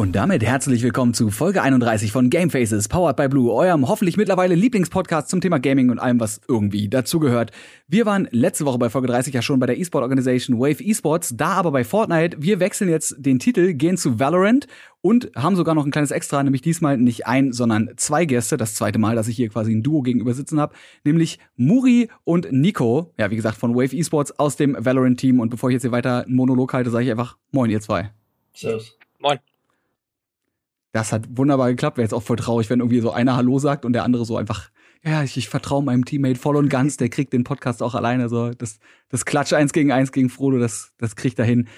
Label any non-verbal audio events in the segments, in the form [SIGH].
Und damit herzlich willkommen zu Folge 31 von Gamefaces, powered by Blue, eurem hoffentlich mittlerweile Lieblingspodcast zum Thema Gaming und allem, was irgendwie dazugehört. Wir waren letzte Woche bei Folge 30 ja schon bei der E-Sport Organisation Wave Esports, da aber bei Fortnite. Wir wechseln jetzt den Titel, gehen zu Valorant und haben sogar noch ein kleines Extra, nämlich diesmal nicht ein, sondern zwei Gäste. Das zweite Mal, dass ich hier quasi ein Duo gegenüber sitzen habe, nämlich Muri und Nico. Ja, wie gesagt, von Wave Esports aus dem Valorant-Team. Und bevor ich jetzt hier weiter einen Monolog halte, sage ich einfach Moin, ihr zwei. Servus. Moin. Das hat wunderbar geklappt. Wäre jetzt auch voll traurig, wenn irgendwie so einer Hallo sagt und der andere so einfach, ja, ich, ich vertraue meinem Teammate voll und ganz, der kriegt den Podcast auch alleine. So, das, das Klatsch eins gegen eins gegen Frodo, das, das kriegt er hin.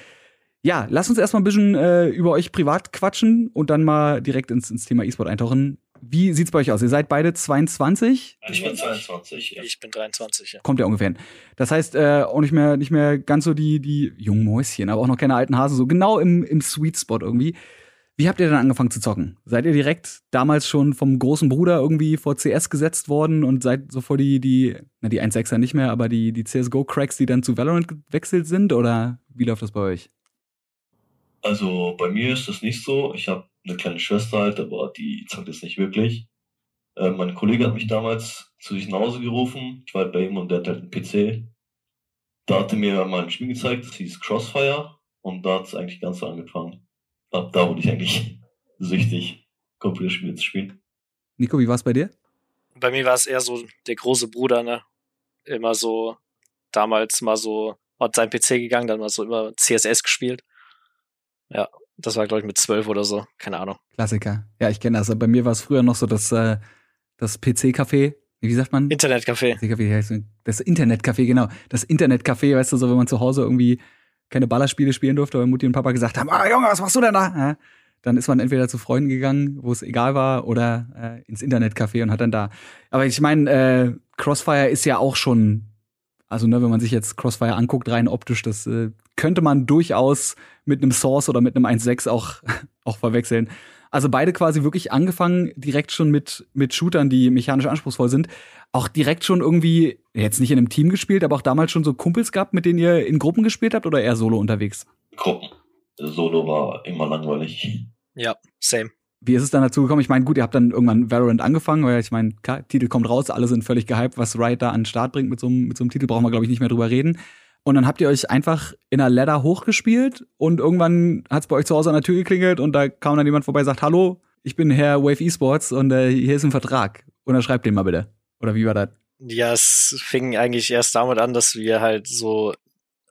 Ja, lass uns erstmal ein bisschen äh, über euch privat quatschen und dann mal direkt ins, ins Thema E-Sport eintauchen. Wie sieht's bei euch aus? Ihr seid beide 22? Ich bin 22, ja. Ich bin 23, ja. Kommt ja ungefähr hin. Das heißt, äh, auch nicht mehr, nicht mehr ganz so die, die jungen Mäuschen, aber auch noch keine alten Hasen, so genau im, im Sweet Spot irgendwie. Wie habt ihr denn angefangen zu zocken? Seid ihr direkt damals schon vom großen Bruder irgendwie vor CS gesetzt worden und seid so vor die, die, na die 1.6er nicht mehr, aber die, die CSGO-Cracks, die dann zu Valorant gewechselt sind? Oder wie läuft das bei euch? Also bei mir ist das nicht so. Ich habe eine kleine Schwester halt, aber die zockt jetzt nicht wirklich. Äh, mein Kollege hat mich damals zu sich nach Hause gerufen. Ich war halt bei ihm und der hat halt einen PC. Da hat er mir mal ein Spiel gezeigt, das hieß Crossfire. Und da hat es eigentlich ganz so angefangen. Ab da wurde ich eigentlich [LAUGHS] süchtig, Computerspiele zu spielen. Nico, wie war's bei dir? Bei mir war es eher so der große Bruder, ne? Immer so, damals mal so, hat sein PC gegangen, dann mal so immer CSS gespielt. Ja, das war, glaube ich, mit zwölf oder so. Keine Ahnung. Klassiker. Ja, ich kenne das. Bei mir war es früher noch so das, äh, das PC-Café. Wie sagt man? Internetcafé. Das Internetcafé, genau. Das Internetcafé, weißt du, so wenn man zu Hause irgendwie keine Ballerspiele spielen durfte, weil Mutti und Papa gesagt haben, ah Junge, was machst du denn da? Ja, dann ist man entweder zu Freunden gegangen, wo es egal war, oder äh, ins Internetcafé und hat dann da. Aber ich meine, äh, Crossfire ist ja auch schon, also ne, wenn man sich jetzt Crossfire anguckt, rein optisch, das äh, könnte man durchaus mit einem Source oder mit einem 1.6 auch, [LAUGHS] auch verwechseln. Also beide quasi wirklich angefangen, direkt schon mit, mit Shootern, die mechanisch anspruchsvoll sind. Auch direkt schon irgendwie, jetzt nicht in einem Team gespielt, aber auch damals schon so Kumpels gehabt, mit denen ihr in Gruppen gespielt habt oder eher solo unterwegs? Gruppen. Solo war immer langweilig. Ja, same. Wie ist es dann dazu gekommen? Ich meine, gut, ihr habt dann irgendwann Valorant angefangen, weil ich meine, Titel kommt raus, alle sind völlig gehypt, was Riot da an den Start bringt mit so, einem, mit so einem Titel, brauchen wir, glaube ich, nicht mehr drüber reden. Und dann habt ihr euch einfach in einer Ladder hochgespielt und irgendwann hat es bei euch zu Hause an der Tür geklingelt und da kam dann jemand vorbei und sagt, hallo, ich bin Herr Wave Esports und äh, hier ist ein Vertrag. Unterschreibt den mal bitte. Oder wie war das? Ja, es fing eigentlich erst damit an, dass wir halt so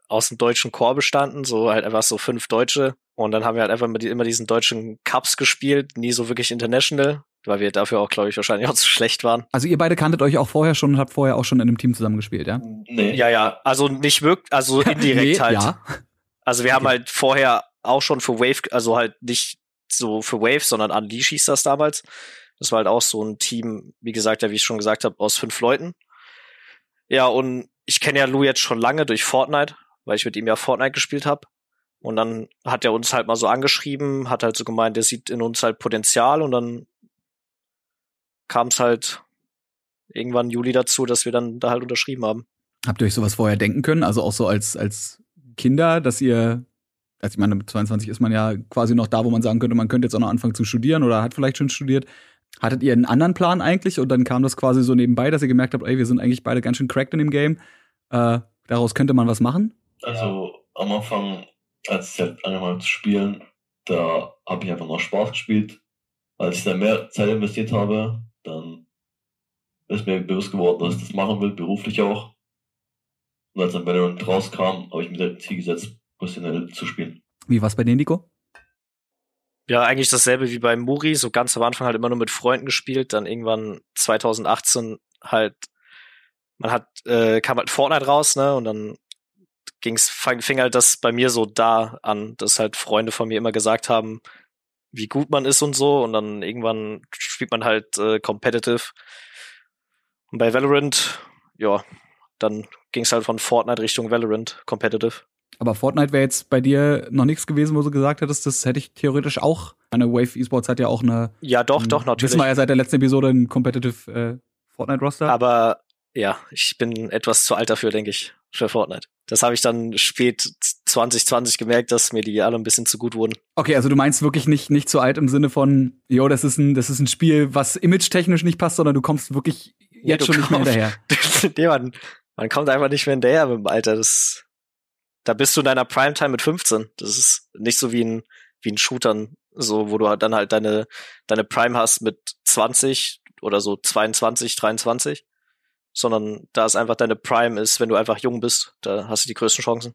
aus dem deutschen Chor bestanden, so halt einfach so fünf Deutsche. Und dann haben wir halt einfach immer diesen deutschen Cups gespielt, nie so wirklich international, weil wir dafür auch, glaube ich, wahrscheinlich auch zu schlecht waren. Also ihr beide kanntet euch auch vorher schon und habt vorher auch schon in einem Team zusammengespielt, ja? Nee. Ja, ja, also nicht wirklich, also [LAUGHS] indirekt nee, halt. Ja. Also wir Okay. haben halt vorher auch schon für Wave, also halt nicht so für Wave, sondern Unleash hieß das damals. Das war halt auch so ein Team, wie gesagt, ja, wie ich schon gesagt habe, aus fünf Leuten. Ja, und ich kenne ja Lou jetzt schon lange durch Fortnite, weil ich mit ihm ja Fortnite gespielt habe. Und dann hat er uns halt mal so angeschrieben, hat halt so gemeint, der sieht in uns halt Potenzial und dann kam es halt irgendwann Juli dazu, dass wir dann da halt unterschrieben haben. Habt ihr euch sowas vorher denken können? Also auch so als, als Kinder, dass ihr, also ich meine, mit 22 ist man ja quasi noch da, wo man sagen könnte, man könnte jetzt auch noch anfangen zu studieren oder hat vielleicht schon studiert. Hattet ihr einen anderen Plan eigentlich und dann kam das quasi so nebenbei, dass ihr gemerkt habt, ey, wir sind eigentlich beide ganz schön cracked in dem Game. Äh, daraus könnte man was machen? Also am Anfang, als ich halt angefangen habe zu spielen, da habe ich einfach noch Spaß gespielt. Als ich dann mehr Zeit investiert habe, dann ist mir bewusst geworden, dass ich das machen will, beruflich auch. Und als dann Valorant rauskam, habe ich mir direkt ein Ziel gesetzt, professionell zu spielen. Wie war's bei dir, Nico? Ja, eigentlich dasselbe wie bei Muri, so ganz am Anfang halt immer nur mit Freunden gespielt, dann irgendwann 2018 halt, man hat, äh, kam halt Fortnite raus, ne, und dann ging's, fang, fing halt das bei mir so da an, dass halt Freunde von mir immer gesagt haben, wie gut man ist und so, und dann irgendwann spielt man halt äh, competitive. Und bei Valorant, ja, dann ging's halt von Fortnite Richtung Valorant competitive. Aber Fortnite wäre jetzt bei dir noch nichts gewesen, wo du gesagt hättest, das hätte ich theoretisch auch. Eine Wave Esports hat ja auch eine. Ja, doch, ein- doch, natürlich. Wissen wir ja seit der letzten Episode ein Competitive äh, Fortnite-Roster. Aber ja, ich bin etwas zu alt dafür, denke ich, für Fortnite. Das habe ich dann spät 2020 gemerkt, dass mir die alle ein bisschen zu gut wurden. Okay, also du meinst wirklich nicht, nicht zu alt im Sinne von, jo, das ist ein, das ist ein Spiel, was image-technisch nicht passt, sondern du kommst wirklich jetzt Nee, schon nicht mehr hinterher. [LAUGHS] nee, man, man kommt einfach nicht mehr hinterher mit dem Alter. Das, da bist du in deiner Primetime mit 15. Das ist nicht so wie ein, wie ein Shootern, so, wo du halt dann halt deine, deine Prime hast mit 20 oder so 22, 23. Sondern da ist einfach deine Prime ist, wenn du einfach jung bist, da hast du die größten Chancen.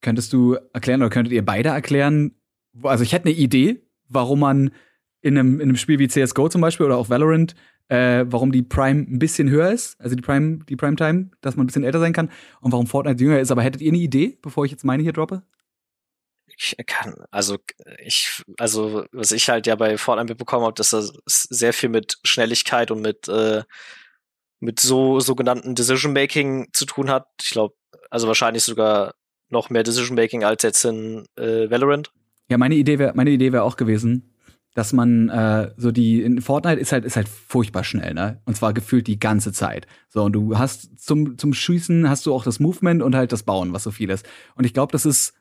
Könntest du erklären oder könntet ihr beide erklären, also ich hätte eine Idee, warum man in einem, in einem Spiel wie CSGO zum Beispiel oder auch Valorant, äh, warum die Prime ein bisschen höher ist, also die Prime, die Primetime, dass man ein bisschen älter sein kann und warum Fortnite jünger ist. Aber hättet ihr eine Idee, bevor ich jetzt meine hier droppe? Ich kann, also ich, also was ich halt ja bei Fortnite mitbekommen habe, dass das sehr viel mit Schnelligkeit und mit äh, mit so sogenannten Decision Making zu tun hat. Ich glaube, also wahrscheinlich sogar noch mehr Decision Making als jetzt in äh, Valorant. Ja, meine Idee wäre, meine Idee wäre auch gewesen, dass man äh, so die in Fortnite ist halt ist halt furchtbar schnell, ne? Und zwar gefühlt die ganze Zeit. So und du hast zum zum Schießen hast du auch das Movement und halt das Bauen, was so viel ist. Und ich glaube, das ist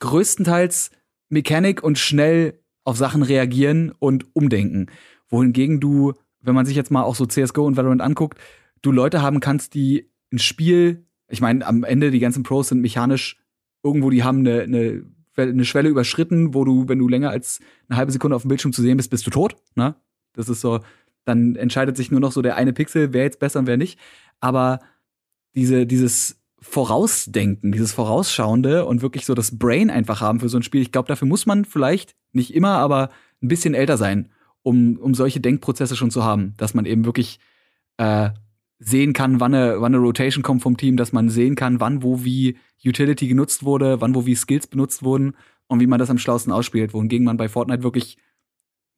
größtenteils Mechanik und schnell auf Sachen reagieren und umdenken. Wohingegen du, wenn man sich jetzt mal auch so CS:GO und Valorant anguckt, du Leute haben kannst, die ein Spiel, ich meine, am Ende die ganzen Pros sind mechanisch irgendwo, die haben eine, eine, eine Schwelle überschritten, wo du, wenn du länger als eine halbe Sekunde auf dem Bildschirm zu sehen bist, bist du tot. Ne? Das ist so, dann entscheidet sich nur noch so der eine Pixel, wer jetzt besser und wer nicht. Aber diese, dieses Vorausdenken, dieses Vorausschauende und wirklich so das Brain einfach haben für so ein Spiel, ich glaube, dafür muss man vielleicht nicht immer, aber ein bisschen älter sein, um, um solche Denkprozesse schon zu haben, dass man eben wirklich äh, sehen kann, wann eine, wann eine Rotation kommt vom Team, dass man sehen kann, wann wo wie Utility genutzt wurde, wann wo wie Skills benutzt wurden und wie man das am schlausten ausspielt, wohingegen man bei Fortnite wirklich,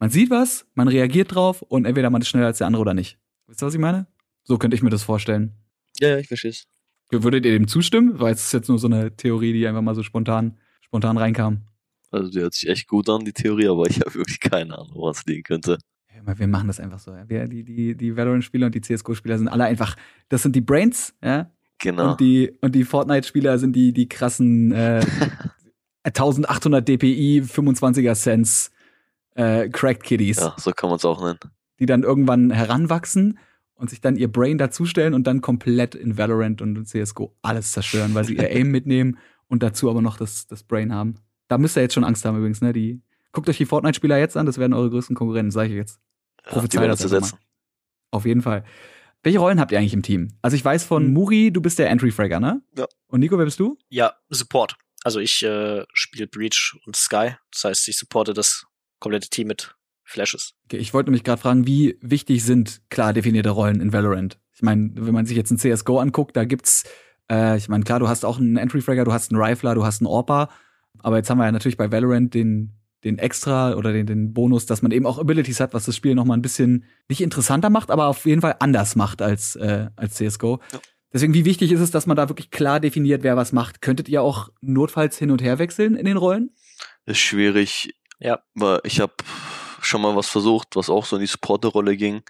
man sieht was, man reagiert drauf und entweder man ist schneller als der andere oder nicht. Wisst ihr, was ich meine? So könnte ich mir das vorstellen. Ja, ja, ich verstehe es. Würdet ihr dem zustimmen? Weil es ist jetzt nur so eine Theorie, die einfach mal so spontan, spontan reinkam. Also die hört sich echt gut an, die Theorie, aber ich habe wirklich keine Ahnung, woran es liegen könnte. Ja, Wir machen das einfach so. ja. Wir, die, die, die Valorant-Spieler und die CSGO-Spieler sind alle einfach, das sind die Brains, ja. Genau. Und die, und die Fortnite-Spieler sind die, die krassen äh, 1800 dpi, 25er Cents äh, Cracked Kiddies, Ja, so kann man es auch nennen. die dann irgendwann heranwachsen und sich dann ihr Brain dazustellen und dann komplett in Valorant und in CSGO alles zerstören, weil sie ihr Aim [LAUGHS] mitnehmen und dazu aber noch das, das Brain haben. Da müsst ihr jetzt schon Angst haben übrigens, ne? Die, guckt euch die Fortnite-Spieler jetzt an, das werden eure größten Konkurrenten, sage ich jetzt. Ja, Prophezei werden das einfach setzen. Auf jeden Fall. Welche Rollen habt ihr eigentlich im Team? Also ich weiß von Muri, du bist der Entry-Fragger, ne? Ja. Und Nico, wer bist du? Ja, Support. Also ich äh, spiele Breach und Sky. Das heißt, ich supporte das komplette Team mit Flashes. Okay, ich wollte mich gerade fragen, wie wichtig sind klar definierte Rollen in Valorant? Ich meine, wenn man sich jetzt ein CSGO anguckt, da gibt's, äh, ich meine, klar, du hast auch einen Entry-Fragger, du hast einen Rifler, du hast einen Orpa, aber jetzt haben wir ja natürlich bei Valorant den, den Extra oder den, den Bonus, dass man eben auch Abilities hat, was das Spiel nochmal ein bisschen nicht interessanter macht, aber auf jeden Fall anders macht als, äh, als CSGO. Ja. Deswegen, wie wichtig ist es, dass man da wirklich klar definiert, wer was macht? Könntet ihr auch notfalls hin und her wechseln in den Rollen? Ist schwierig, Ja. weil ich habe schon mal was versucht, was auch so in die Supporter-Rolle ging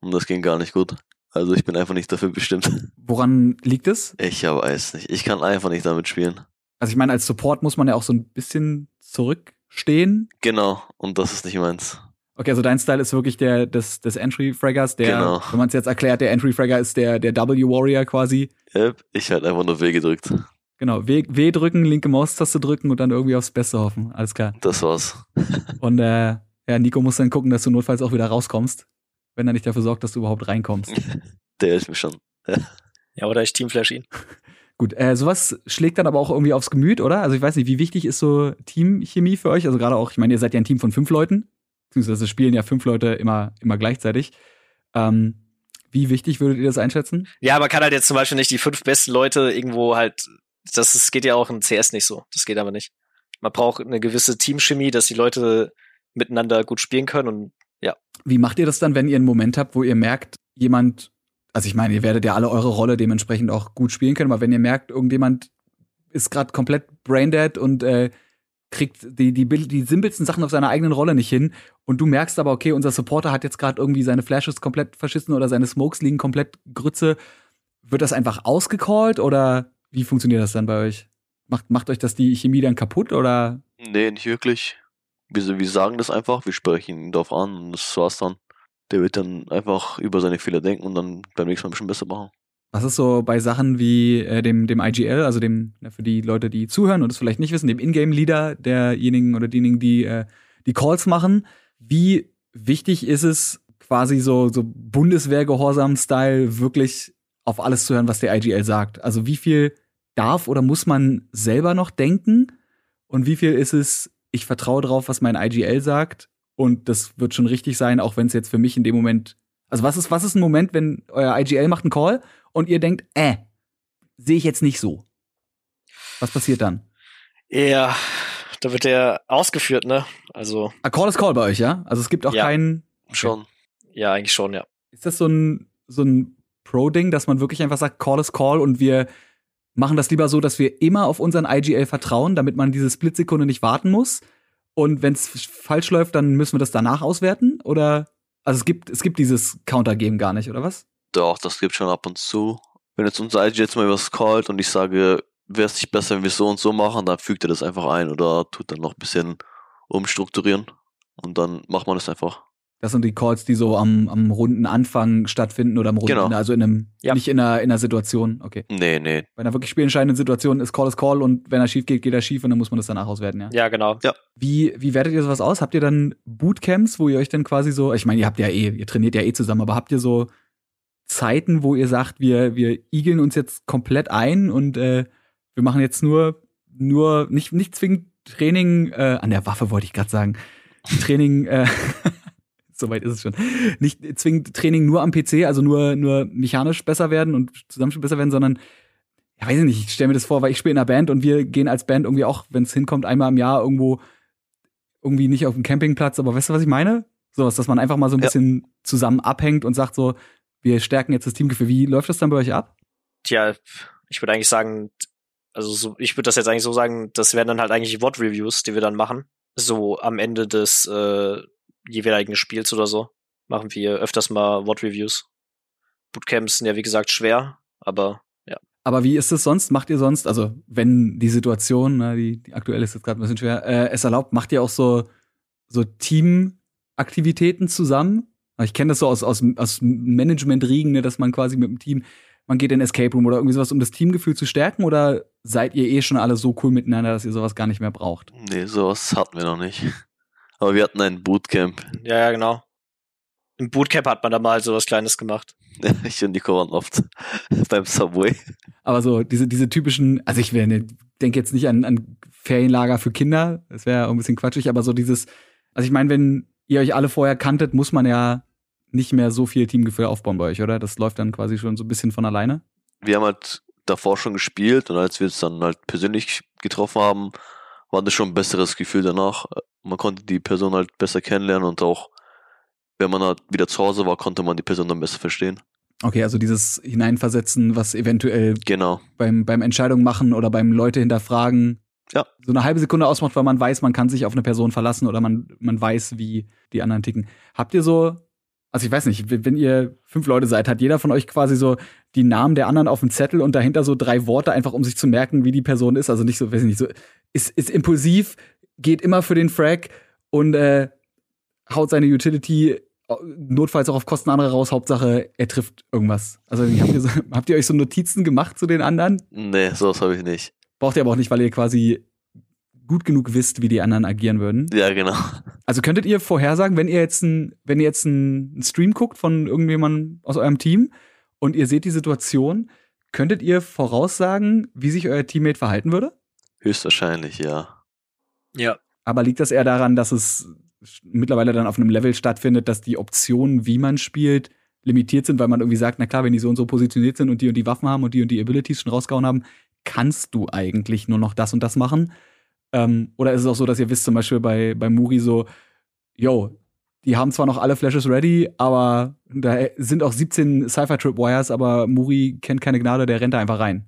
und das ging gar nicht gut. Also ich bin einfach nicht dafür bestimmt. Woran liegt es? Ich weiß nicht. Ich kann einfach nicht damit spielen. Also ich meine, als Support muss man ja auch so ein bisschen zurückstehen. Genau, und das ist nicht meins. Okay, also dein Style ist wirklich der des, des Entry-Fraggers, der, Genau. wenn man es jetzt erklärt, der Entry-Fragger ist der, der W-Warrior quasi. Yep, ich halt einfach nur W gedrückt. Genau, w, w drücken, linke Maustaste drücken und dann irgendwie aufs Beste hoffen. Alles klar. Das war's. [LAUGHS] Und äh, ja, Nico muss dann gucken, dass du notfalls auch wieder rauskommst, wenn er nicht dafür sorgt, dass du überhaupt reinkommst. [LAUGHS] Der hilft mir schon. [LAUGHS] Ja, oder ich Teamflash ihn. Gut, äh, sowas schlägt dann aber auch irgendwie aufs Gemüt, oder? Also ich weiß nicht, wie wichtig ist so Teamchemie für euch? Also gerade auch, ich meine, ihr seid ja ein Team von fünf Leuten, beziehungsweise spielen ja fünf Leute immer, immer gleichzeitig. Ähm, wie wichtig würdet ihr das einschätzen? Ja, man kann halt jetzt zum Beispiel nicht die fünf besten Leute irgendwo halt, das, das geht ja auch in CS nicht so. Das geht aber nicht. Man braucht eine gewisse Teamchemie, dass die Leute miteinander gut spielen können und Wie macht ihr das dann, wenn ihr einen Moment habt, wo ihr merkt, jemand, also ich meine, ihr werdet ja alle eure Rolle dementsprechend auch gut spielen können, aber wenn ihr merkt, irgendjemand ist gerade komplett braindead und äh, kriegt die, die, die simpelsten Sachen auf seiner eigenen Rolle nicht hin und du merkst aber, okay, unser Supporter hat jetzt gerade irgendwie seine Flashes komplett verschissen oder seine Smokes liegen komplett Grütze, wird das einfach ausgecallt oder wie funktioniert das dann bei euch? Macht, macht euch das die Chemie dann kaputt oder? Nee, nicht wirklich. Wir, wir sagen das einfach, wir sprechen ihn darauf an und das war's dann. Der wird dann einfach über seine Fehler denken und dann beim nächsten Mal ein bisschen besser machen. Was ist so bei Sachen wie äh, dem, dem IGL, also dem, ja, für die Leute, die zuhören und es vielleicht nicht wissen, dem Ingame-Leader derjenigen oder diejenigen, die äh, die Calls machen, wie wichtig ist es, quasi so, so Bundeswehr-Gehorsam-Style wirklich auf alles zu hören, was der IGL sagt? Also wie viel darf oder muss man selber noch denken? Und wie viel ist es, ich vertraue drauf, was mein IGL sagt und das wird schon richtig sein, auch wenn es jetzt für mich in dem Moment. Also was ist, was ist ein Moment, wenn euer IGL macht einen Call und ihr denkt, äh, sehe ich jetzt nicht so? Was passiert dann? Ja, da wird der ausgeführt, ne? Also. A Call ist Call bei euch, ja? Also es gibt auch Ja. keinen. Schon. Ja, eigentlich schon, ja. Ist das so ein, so ein Pro-Ding, dass man wirklich einfach sagt, Call is Call und wir machen das lieber so, dass wir immer auf unseren IGL vertrauen, damit man diese Splitsekunde nicht warten muss? Und wenn es falsch läuft, dann müssen wir das danach auswerten? Oder also es gibt, es gibt dieses Counter-Game gar nicht, oder was? Doch, das gibt schon ab und zu. Wenn jetzt unser IG jetzt mal was callt und ich sage, wäre es nicht besser, wenn wir es so und so machen, dann fügt er das einfach ein oder tut dann noch ein bisschen umstrukturieren. Und dann macht man das einfach. Das sind die Calls, die so am, am Rundenanfang stattfinden oder am Runden, Genau. also in einem, Ja. nicht in einer, in einer Situation. Okay. Nee, nee. Bei einer wirklich spielentscheidenden Situation ist Call is Call und wenn er schief geht, geht er schief und dann muss man das danach auswerten, ja. Ja, genau. Wie, wie wertet ihr sowas aus? Habt ihr dann Bootcamps, wo ihr euch dann quasi so, ich meine, ihr habt ja eh, ihr trainiert ja eh zusammen, aber habt ihr so Zeiten, wo ihr sagt, wir, wir igeln uns jetzt komplett ein und äh, wir machen jetzt nur, nur, nicht, nicht zwingend Training, äh, an der Waffe wollte ich gerade sagen. Training, äh, [LAUGHS] [LAUGHS] soweit ist es schon. Nicht zwingend Training nur am PC, also nur, nur mechanisch besser werden und Zusammenspiel besser werden, sondern ja, weiß ich nicht, ich stelle mir das vor, weil ich spiele in einer Band und wir gehen als Band irgendwie auch, wenn es hinkommt, einmal im Jahr irgendwo irgendwie nicht auf dem Campingplatz, aber weißt du, was ich meine? Sowas, dass man einfach mal so ein Ja. bisschen zusammen abhängt und sagt so, wir stärken jetzt das Teamgefühl. Wie läuft das dann bei euch ab? Tja, ich würde eigentlich sagen, also so, ich würde das jetzt eigentlich so sagen, das wären dann halt eigentlich VOD-Reviews, die wir dann machen. So am Ende des äh, jeweiligen Spiels oder so machen wir öfters mal VOD-Reviews. Bootcamps sind ja wie gesagt schwer, aber Aber wie ist es sonst? Macht ihr sonst, also wenn die Situation, ne, die, die aktuell ist jetzt gerade ein bisschen schwer, äh, es erlaubt, macht ihr auch so, so Teamaktivitäten zusammen? Ich kenne das so aus, aus, aus Management-Riegen, ne, dass man quasi mit dem Team, man geht in Escape Room oder irgendwie sowas, um das Teamgefühl zu stärken? Oder seid ihr eh schon alle so cool miteinander, dass ihr sowas gar nicht mehr braucht? Nee, sowas hatten wir noch nicht. Aber wir hatten ein Bootcamp. ja, ja, genau. Im Bootcamp hat man da mal so was Kleines gemacht. [LAUGHS] Ich und Nico waren oft [LAUGHS] beim Subway. Aber so diese, diese typischen, also ich denke jetzt nicht an, an Ferienlager für Kinder, das wäre ja auch ein bisschen quatschig, aber so dieses, also ich meine, wenn ihr euch alle vorher kanntet, muss man ja nicht mehr so viel Teamgefühl aufbauen bei euch, oder? Das läuft dann quasi schon so ein bisschen von alleine. Wir haben halt davor schon gespielt und als wir es dann halt persönlich getroffen haben, war das schon ein besseres Gefühl danach. Man konnte die Person halt besser kennenlernen und auch, wenn man halt wieder zu Hause war, konnte man die Person dann besser verstehen. Okay, also dieses Hineinversetzen, was eventuell Genau. beim, beim Entscheidung machen oder beim Leute hinterfragen Ja. so eine halbe Sekunde ausmacht, weil man weiß, man kann sich auf eine Person verlassen oder man, man weiß, wie die anderen ticken. Habt ihr so, also ich weiß nicht, wenn ihr fünf Leute seid, hat jeder von euch quasi so die Namen der anderen auf dem Zettel und dahinter so drei Worte, einfach um sich zu merken, wie die Person ist. Also nicht so, weiß ich nicht, so, ist, ist impulsiv, geht immer für den Frag und äh, haut seine Utility notfalls auch auf Kosten anderer raus. Hauptsache, er trifft irgendwas. Also habt ihr, so, [LAUGHS] habt ihr euch so Notizen gemacht zu den anderen? Nee, sowas habe ich nicht. Braucht ihr aber auch nicht, weil ihr quasi gut genug wisst, wie die anderen agieren würden. Ja, genau. Also könntet ihr vorhersagen, wenn ihr jetzt ein, wenn ihr jetzt einen Stream guckt von irgendjemandem aus eurem Team und ihr seht die Situation, könntet ihr voraussagen, wie sich euer Teammate verhalten würde? Höchstwahrscheinlich, ja. Ja. Aber liegt das eher daran, dass es mittlerweile dann auf einem Level stattfindet, dass die Optionen, wie man spielt, limitiert sind, weil man irgendwie sagt, na klar, wenn die so und so positioniert sind und die und die Waffen haben und die und die Abilities schon rausgehauen haben, kannst du eigentlich nur noch das und das machen? Ähm, oder ist es auch so, dass ihr wisst, zum Beispiel bei, bei Muri so, yo, die haben zwar noch alle Flashes ready, aber da sind auch 17 Cypher-Trip-Wires, aber Muri kennt keine Gnade, der rennt da einfach rein.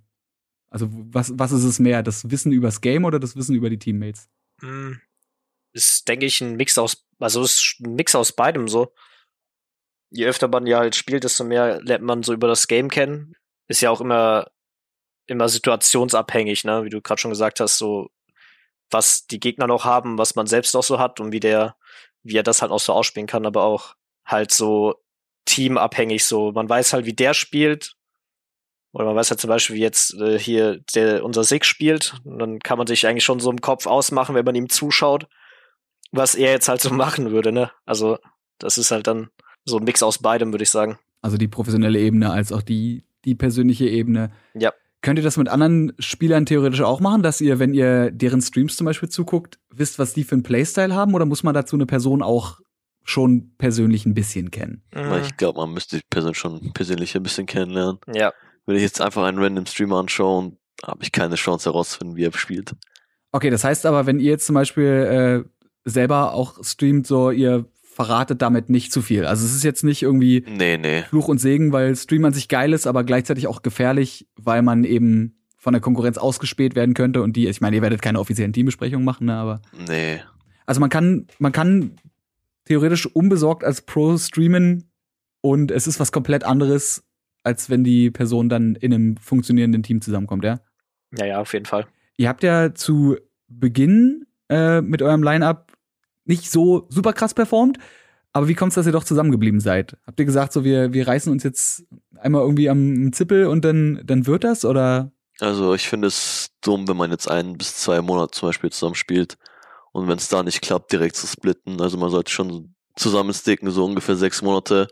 Also was, was ist es mehr, das Wissen übers Game oder das Wissen über die Teammates? Hm. Ist, denke ich, ein Mix aus, also ist ein Mix aus beidem so. Je öfter man ja halt spielt, desto mehr lernt man so über das Game kennen. Ist ja auch immer immer situationsabhängig, ne? Wie du gerade schon gesagt hast, so was die Gegner noch haben, was man selbst noch so hat und wie der, wie er das halt auch so ausspielen kann, aber auch halt so teamabhängig so. Man weiß halt, wie der spielt. Oder man weiß halt zum Beispiel, wie jetzt äh, hier der, unser Sig spielt. Und dann kann man sich eigentlich schon so im Kopf ausmachen, wenn man ihm zuschaut, was er jetzt halt so [LAUGHS] machen würde, ne? Also, das ist halt dann so ein Mix aus beidem, würde ich sagen. Also die professionelle Ebene als auch die, die persönliche Ebene. Ja. Könnt ihr das mit anderen Spielern theoretisch auch machen, dass ihr, wenn ihr deren Streams zum Beispiel zuguckt, wisst, was die für einen Playstyle haben? Oder muss man dazu eine Person auch schon persönlich ein bisschen kennen? Ich glaube, man müsste die Person schon persönlich ein bisschen kennenlernen. Ja. Wenn ich jetzt einfach einen random Streamer anschaue, habe ich keine Chance herauszufinden, wie er spielt. Okay, das heißt aber, wenn ihr jetzt zum Beispiel äh, selber auch streamt, so ihr verratet damit nicht zu viel. Also es ist jetzt nicht irgendwie Nee, nee. Fluch und Segen, weil Stream an sich geil ist, aber gleichzeitig auch gefährlich, weil man eben von der Konkurrenz ausgespäht werden könnte und die, ich meine, ihr werdet keine offiziellen Teambesprechungen machen, ne, aber Nee. also man kann, man kann theoretisch unbesorgt als Pro streamen und es ist was komplett anderes, als wenn die Person dann in einem funktionierenden Team zusammenkommt, ja? Ja, ja, auf jeden Fall. Ihr habt ja zu Beginn äh, mit eurem Line-Up nicht so super krass performt, aber wie kommt es, dass ihr doch zusammengeblieben seid? Habt ihr gesagt, so wir, wir reißen uns jetzt einmal irgendwie am Zippel und dann, dann wird das? Oder Also ich finde es dumm, wenn man jetzt ein bis zwei Monate zum Beispiel zusammen spielt und wenn es da nicht klappt, direkt zu splitten. Also man sollte schon zusammensticken, so ungefähr sechs Monate,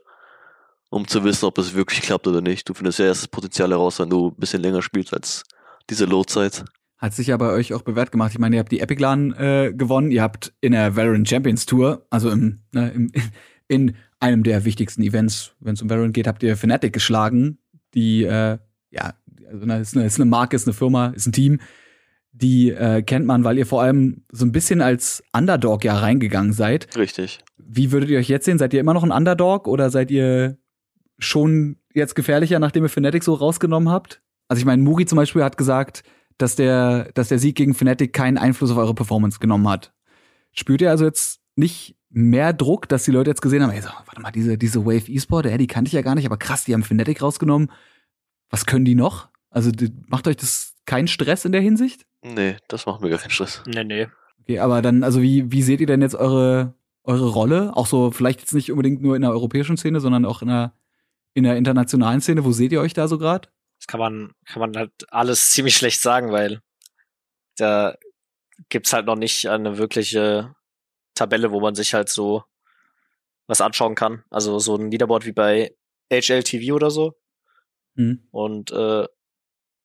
um zu wissen, ob es wirklich klappt oder nicht. Du findest ja erst das Potenzial heraus, wenn du ein bisschen länger spielst als diese Low-Zeit. hat sich ja bei euch auch bewährt gemacht? Ich meine, ihr habt die Epic LAN äh, gewonnen, ihr habt in der Valorant Champions Tour, also im, ne, im, [LAUGHS] in einem der wichtigsten Events, wenn es um Valorant geht, habt ihr Fnatic geschlagen, die, äh, ja, also, ne, ist, eine, ist eine Marke, ist eine Firma, ist ein Team, die äh, kennt man, weil ihr vor allem so ein bisschen als Underdog ja reingegangen seid. Richtig. Wie würdet ihr euch jetzt sehen? Seid ihr immer noch ein Underdog oder seid ihr schon jetzt gefährlicher, nachdem ihr Fnatic so rausgenommen habt? Also ich meine, Muri zum Beispiel hat gesagt, dass der, dass der Sieg gegen Fnatic keinen Einfluss auf eure Performance genommen hat. Spürt ihr also jetzt nicht mehr Druck, dass die Leute jetzt gesehen haben, ey, so, warte mal, diese, diese Wave E-Sport, ey, die kannte ich ja gar nicht, aber krass, die haben Fnatic rausgenommen. Was können die noch? Also die, macht euch das keinen Stress in der Hinsicht? Nee, das macht mir gar keinen Stress. Nee, nee. Okay, aber dann, also wie, wie seht ihr denn jetzt eure, eure Rolle? Auch so, vielleicht jetzt nicht unbedingt nur in der europäischen Szene, sondern auch in der, in der internationalen Szene. Wo seht ihr euch da so gerade? Das kann man, kann man halt alles [LAUGHS] ziemlich schlecht sagen, weil da gibt's halt noch nicht eine wirkliche Tabelle, wo man sich halt so was anschauen kann. Also so ein Leaderboard wie bei HLTV oder so. Hm. Und äh,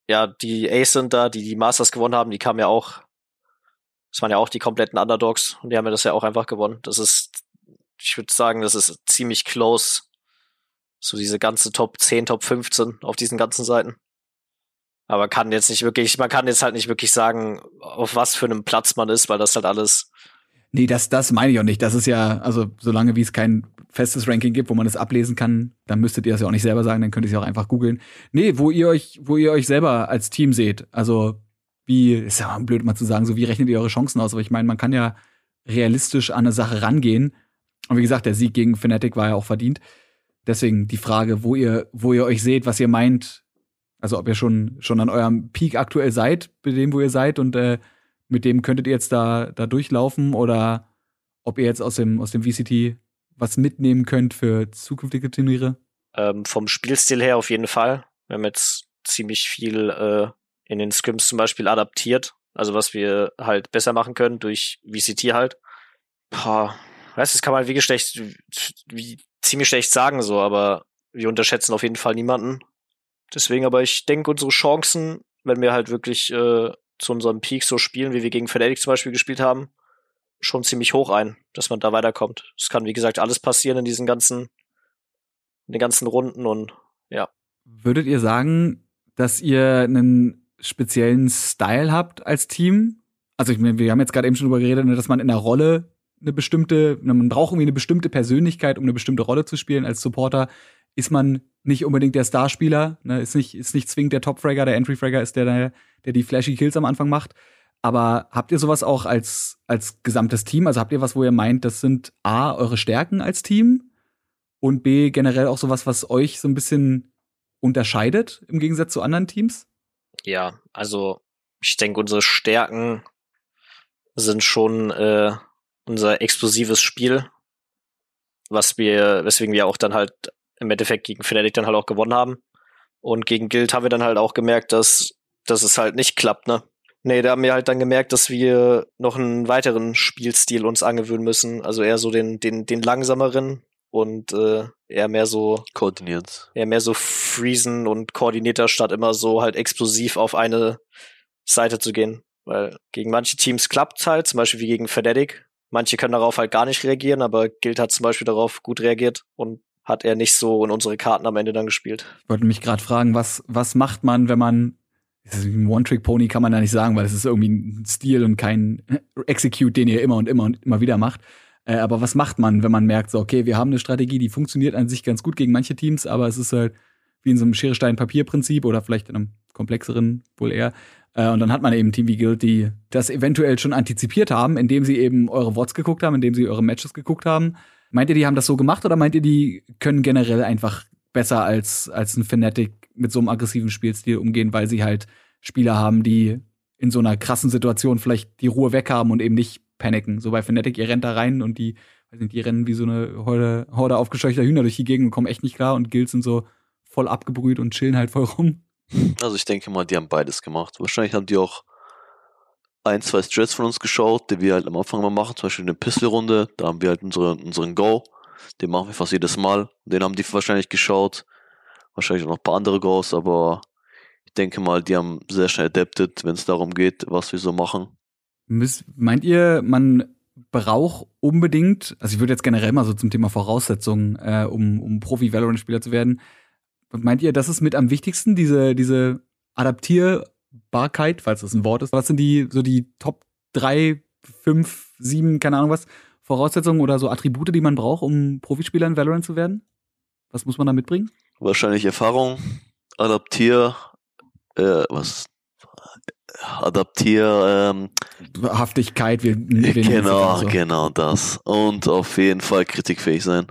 ja, die Ace sind da, die die Masters gewonnen haben, die kamen ja auch, das waren ja auch die kompletten Underdogs und die haben ja das ja auch einfach gewonnen. Das ist, ich würde sagen, das ist ziemlich close. So diese ganze Top 10, Top 15 auf diesen ganzen Seiten. Aber kann jetzt nicht wirklich, man kann jetzt halt nicht wirklich sagen, auf was für einem Platz man ist, weil das halt alles, Nee, das, das meine ich auch nicht. Das ist ja, also solange wie es kein festes Ranking gibt, wo man das ablesen kann, dann müsstet ihr das ja auch nicht selber sagen, dann könnt ihr es ja auch einfach googeln. Nee, wo ihr euch, wo ihr euch selber als Team seht. Also, wie, ist ja blöd mal zu sagen, so wie rechnet ihr eure Chancen aus? Aber ich meine, man kann ja realistisch an eine Sache rangehen. Und wie gesagt, der Sieg gegen Fnatic war ja auch verdient. Deswegen die Frage, wo ihr, wo ihr euch seht, was ihr meint, also ob ihr schon, schon an eurem Peak aktuell seid, bei dem, wo ihr seid und äh, mit dem könntet ihr jetzt da, da durchlaufen oder ob ihr jetzt aus dem, aus dem VCT was mitnehmen könnt für zukünftige Turniere? ähm, vom Spielstil her auf jeden Fall. Wir haben jetzt ziemlich viel äh, in den Scrims zum Beispiel adaptiert. Also was wir halt besser machen können durch VCT halt. Boah, weißt das kann man wie schlecht, wie ziemlich schlecht sagen so, aber wir unterschätzen auf jeden Fall niemanden. Deswegen aber ich denke, unsere Chancen, wenn wir halt wirklich äh, zu unserem Peak so spielen, wie wir gegen Fnatic zum Beispiel gespielt haben, schon ziemlich hoch ein, dass man da weiterkommt. Es kann, wie gesagt, alles passieren in diesen ganzen, in den ganzen Runden und ja. Würdet ihr sagen, dass ihr einen speziellen Style habt als Team? Also ich meine, wir haben jetzt gerade eben schon drüber geredet, ne, dass man in der Rolle eine bestimmte, man braucht irgendwie eine bestimmte Persönlichkeit, um eine bestimmte Rolle zu spielen. Als Supporter ist man nicht unbedingt der Starspieler, ne, ist nicht, ist nicht zwingend der Top-Fragger, der Entry-Fragger ist der, der, die flashy Kills am Anfang macht. Aber habt ihr sowas auch als, als gesamtes Team? Also habt ihr was, wo ihr meint, das sind A, eure Stärken als Team und B, generell auch sowas, was euch so ein bisschen unterscheidet im Gegensatz zu anderen Teams? Ja, also ich denke, unsere Stärken sind schon äh, unser explosives Spiel, was wir, weswegen wir auch dann halt im Endeffekt gegen Fnatic dann halt auch gewonnen haben. Und gegen Guild haben wir dann halt auch gemerkt, dass, dass es halt nicht klappt, ne? Nee, da haben wir halt dann gemerkt, dass wir noch einen weiteren Spielstil uns angewöhnen müssen. Also eher so den, den, den langsameren und äh, eher mehr so Koordiniert. eher mehr so freezen und koordinierter, statt immer so halt explosiv auf eine Seite zu gehen. Weil gegen manche Teams klappt halt, zum Beispiel wie gegen Fnatic. Manche können darauf halt gar nicht reagieren, aber Guild hat zum Beispiel darauf gut reagiert und hat er nicht so in unsere Karten am Ende dann gespielt. Ich wollte mich gerade fragen, was, was macht man, wenn man ein One-Trick-Pony kann man da nicht sagen, weil es ist irgendwie ein Stil und kein Execute, den ihr immer und immer und immer wieder macht. Äh, aber was macht man, wenn man merkt, so, okay, wir haben eine Strategie, die funktioniert an sich ganz gut gegen manche Teams, aber es ist halt wie in so einem Schere-Stein-Papier-Prinzip oder vielleicht in einem komplexeren wohl eher. Äh, und dann hat man eben Team wie Guild, die das eventuell schon antizipiert haben, indem sie eben eure Vods geguckt haben, indem sie eure Matches geguckt haben. Meint ihr, die haben das so gemacht oder meint ihr, die können generell einfach besser als, als ein Fnatic mit so einem aggressiven Spielstil umgehen, weil sie halt Spieler haben, die in so einer krassen Situation vielleicht die Ruhe weghaben und eben nicht paniken. So bei Fnatic, ihr rennt da rein und die, weiß nicht, die rennen wie so eine Horde, Horde aufgescheuchter Hühner durch die Gegend und kommen echt nicht klar und Guild sind so voll abgebrüht und chillen halt voll rum. Also ich denke mal, die haben beides gemacht. Wahrscheinlich haben die auch ein, zwei Strats von uns geschaut, die wir halt am Anfang mal machen, zum Beispiel eine Pistol-Runde, da haben wir halt unsere, unseren Go, den machen wir fast jedes Mal. Den haben die wahrscheinlich geschaut, wahrscheinlich auch noch ein paar andere Goes, aber ich denke mal, die haben sehr schnell adapted, wenn es darum geht, was wir so machen. Meint ihr, man braucht unbedingt, also ich würde jetzt generell mal so zum Thema Voraussetzungen, äh, um, um Profi-Valorant-Spieler zu werden, meint ihr, das ist mit am wichtigsten, diese, diese Adaptierbarkeit, falls das ein Wort ist? Was sind die, so die Top drei, fünf, sieben, keine Ahnung was, Voraussetzungen oder so Attribute, die man braucht, um Profispieler in Valorant zu werden? Was muss man da mitbringen? Wahrscheinlich Erfahrung, Adaptier, äh, was? Adaptier, ähm, Haftigkeit, wir, wir genau, so. genau das. Und auf jeden Fall kritikfähig sein.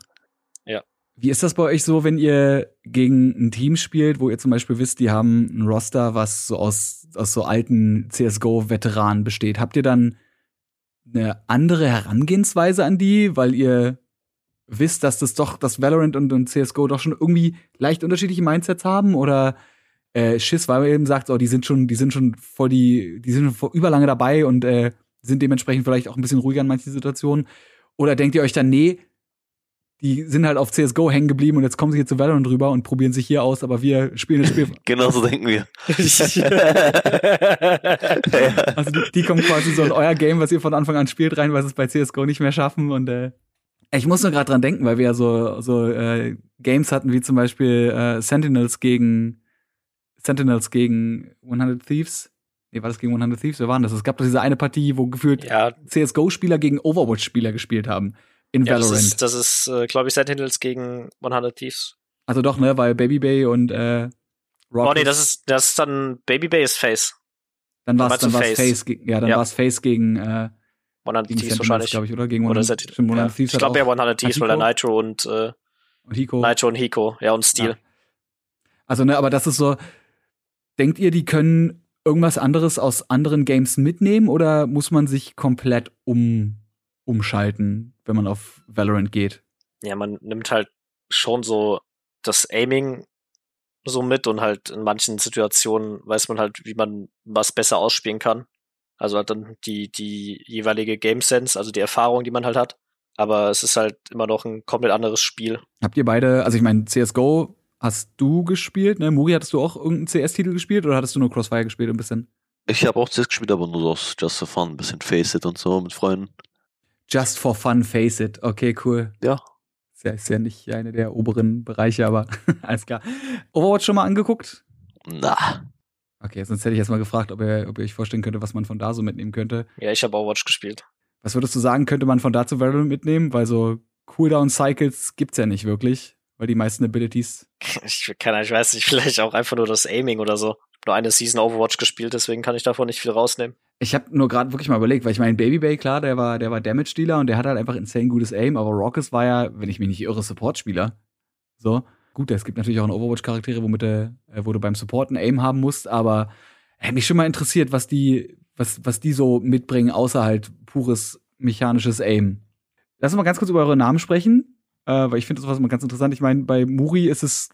Wie ist das bei euch so, wenn ihr gegen ein Team spielt, wo ihr zum Beispiel wisst, die haben ein Roster, was so aus, aus so alten CSGO-Veteranen besteht? Habt ihr dann eine andere Herangehensweise an die, weil ihr wisst, dass das doch, dass Valorant und, und CSGO doch schon irgendwie leicht unterschiedliche Mindsets haben? Oder äh, Schiss, weil ihr eben sagt, oh, die sind schon, die sind schon voll die, die sind schon vor überlange dabei und äh, sind dementsprechend vielleicht auch ein bisschen ruhiger in manchen Situationen? Oder denkt ihr euch dann, nee, die sind halt auf CSGO hängen geblieben und jetzt kommen sie hier zu Valorant drüber und probieren sich hier aus, aber wir spielen das Spiel. [LAUGHS] Genau so denken wir. [LAUGHS] Also die, die kommen quasi so in euer Game, was ihr von Anfang an spielt, rein, weil sie es bei CSGO nicht mehr schaffen. Und äh, ich muss nur gerade dran denken, weil wir ja so, so äh, Games hatten, wie zum Beispiel äh, Sentinels gegen Sentinels gegen 100 Thieves. Nee, war das gegen 100 Thieves? Wer waren das? Es gab doch diese eine Partie, wo gefühlt Ja, CSGO-Spieler gegen Overwatch-Spieler gespielt haben. In ja das Valorant. ist, das ist äh, glaube ich, Sentinels gegen 100 Thieves. also doch, ne, weil Baby Bay und äh, Rock Oh nee, das ist, das ist dann Baby Bay ist Face. dann war's, meinst dann Face? Face, ja, dann Ja. war's Face gegen, äh, 100 gegen Thieves wahrscheinlich. glaube ich, oder? Gegen Oder 100, Sentinels. stimmt, 100 Ja. Thieves Ich glaube ja auch 100 Thieves, weil der Nitro und äh, und Hiko. Nitro und Hiko, ja und Steel. Ja. Also, ne, aber das ist so, denkt ihr, die können irgendwas anderes aus anderen Games mitnehmen oder muss man sich komplett um, umschalten, wenn man auf Valorant geht? Ja, man nimmt halt schon so das Aiming so mit und halt in manchen Situationen weiß man halt, wie man was besser ausspielen kann. Also halt dann die, die jeweilige Game Sense, also die Erfahrung, die man halt hat. Aber es ist halt immer noch ein komplett anderes Spiel. Habt ihr beide, also ich meine, CSGO hast du gespielt, ne? Muri, hattest du auch irgendeinen CS-Titel gespielt oder hattest du nur Crossfire gespielt ein bisschen? Ich habe auch CS gespielt, aber nur so aus Just for Fun, ein bisschen Face It und so mit Freunden. Just for fun, face it. Okay, cool. Ja. Ist ja, ist ja nicht eine der oberen Bereiche, aber [LAUGHS] alles klar. Overwatch schon mal angeguckt? Na, Okay, sonst hätte ich erst mal gefragt, ob ihr, ob ihr euch vorstellen könnte, was man von da so mitnehmen könnte. Ja, ich habe Overwatch gespielt. Was würdest du sagen, könnte man von da zu Valorant mitnehmen? Weil so Cooldown-Cycles gibt's ja nicht wirklich, weil die meisten Abilities. [LAUGHS] Ich kann, ich weiß nicht, vielleicht auch einfach nur das Aiming oder so. Nur eine Season Overwatch gespielt, deswegen kann ich davon nicht viel rausnehmen. Ich habe nur gerade wirklich mal überlegt, weil ich meine, Baby Bay, klar, der war, der war Damage-Dealer und der hat halt einfach insane gutes Aim, aber Raucus war ja, wenn ich mich nicht irre, Support-Spieler. So. Gut, es gibt natürlich auch in Overwatch-Charaktere, womit du, äh, wo du beim Support ein Aim haben musst, aber Hätte mich schon mal interessiert, was die, was, was die so mitbringen, außer halt pures mechanisches Aim. Lass uns mal ganz kurz über eure Namen sprechen, äh, weil ich finde das was immer ganz interessant. Ich meine, bei Muri ist es,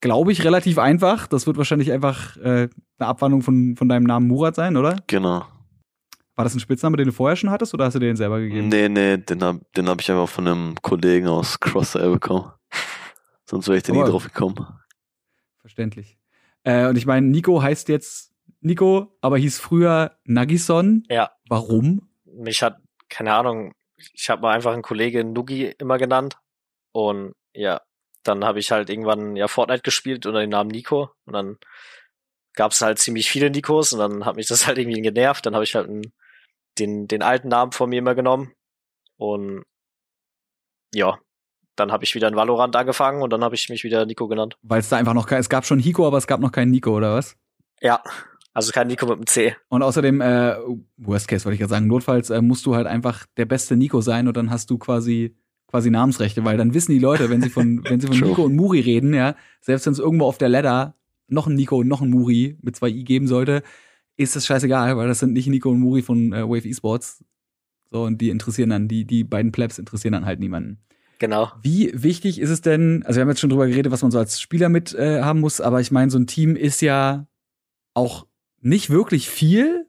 glaube ich, relativ einfach. Das wird wahrscheinlich einfach äh, eine Abwandlung von, von deinem Namen Murat sein, oder? Genau. War das ein Spitzname, den du vorher schon hattest, oder hast du dir den selber gegeben? Nee, nee, den hab, den hab ich einfach von einem Kollegen aus Crosshair bekommen. [LAUGHS] Sonst wäre ich da nie Oh. drauf gekommen. Verständlich. Äh, und ich meine, Nico heißt jetzt Nico, aber hieß früher Nagison. Ja, Warum? mich hat, keine Ahnung, ich habe mal einfach einen Kollege Nugi immer genannt. Und ja, dann habe ich halt irgendwann ja Fortnite gespielt unter dem Namen Nico. Und dann gab es halt ziemlich viele Nikos und dann hat mich das [LAUGHS] halt irgendwie genervt. Dann habe ich halt einen, den, den alten Namen von mir immer genommen. Und ja, dann habe ich wieder in Valorant angefangen und dann habe ich mich wieder Nico genannt. Weil es da einfach noch kein, es gab schon Hiko, aber es gab noch keinen Nico, oder was? Ja, also kein Nico mit dem C. Und außerdem, äh, Worst Case wollte ich ja sagen, notfalls äh, musst du halt einfach der beste Nico sein und dann hast du quasi quasi Namensrechte, weil dann wissen die Leute, wenn sie von [LAUGHS] wenn sie von. Nico und Muri reden, ja, selbst wenn es irgendwo auf der Ladder noch ein Nico und noch ein Muri mit zwei i geben sollte, ist das scheißegal, weil das sind nicht Nico und Muri von äh, Wave Esports. So und die interessieren dann die die beiden Plebs interessieren dann halt niemanden. Genau. Wie wichtig ist es denn, also wir haben jetzt schon drüber geredet, was man so als Spieler mit äh, haben muss, aber ich meine, so ein Team ist ja auch nicht wirklich viel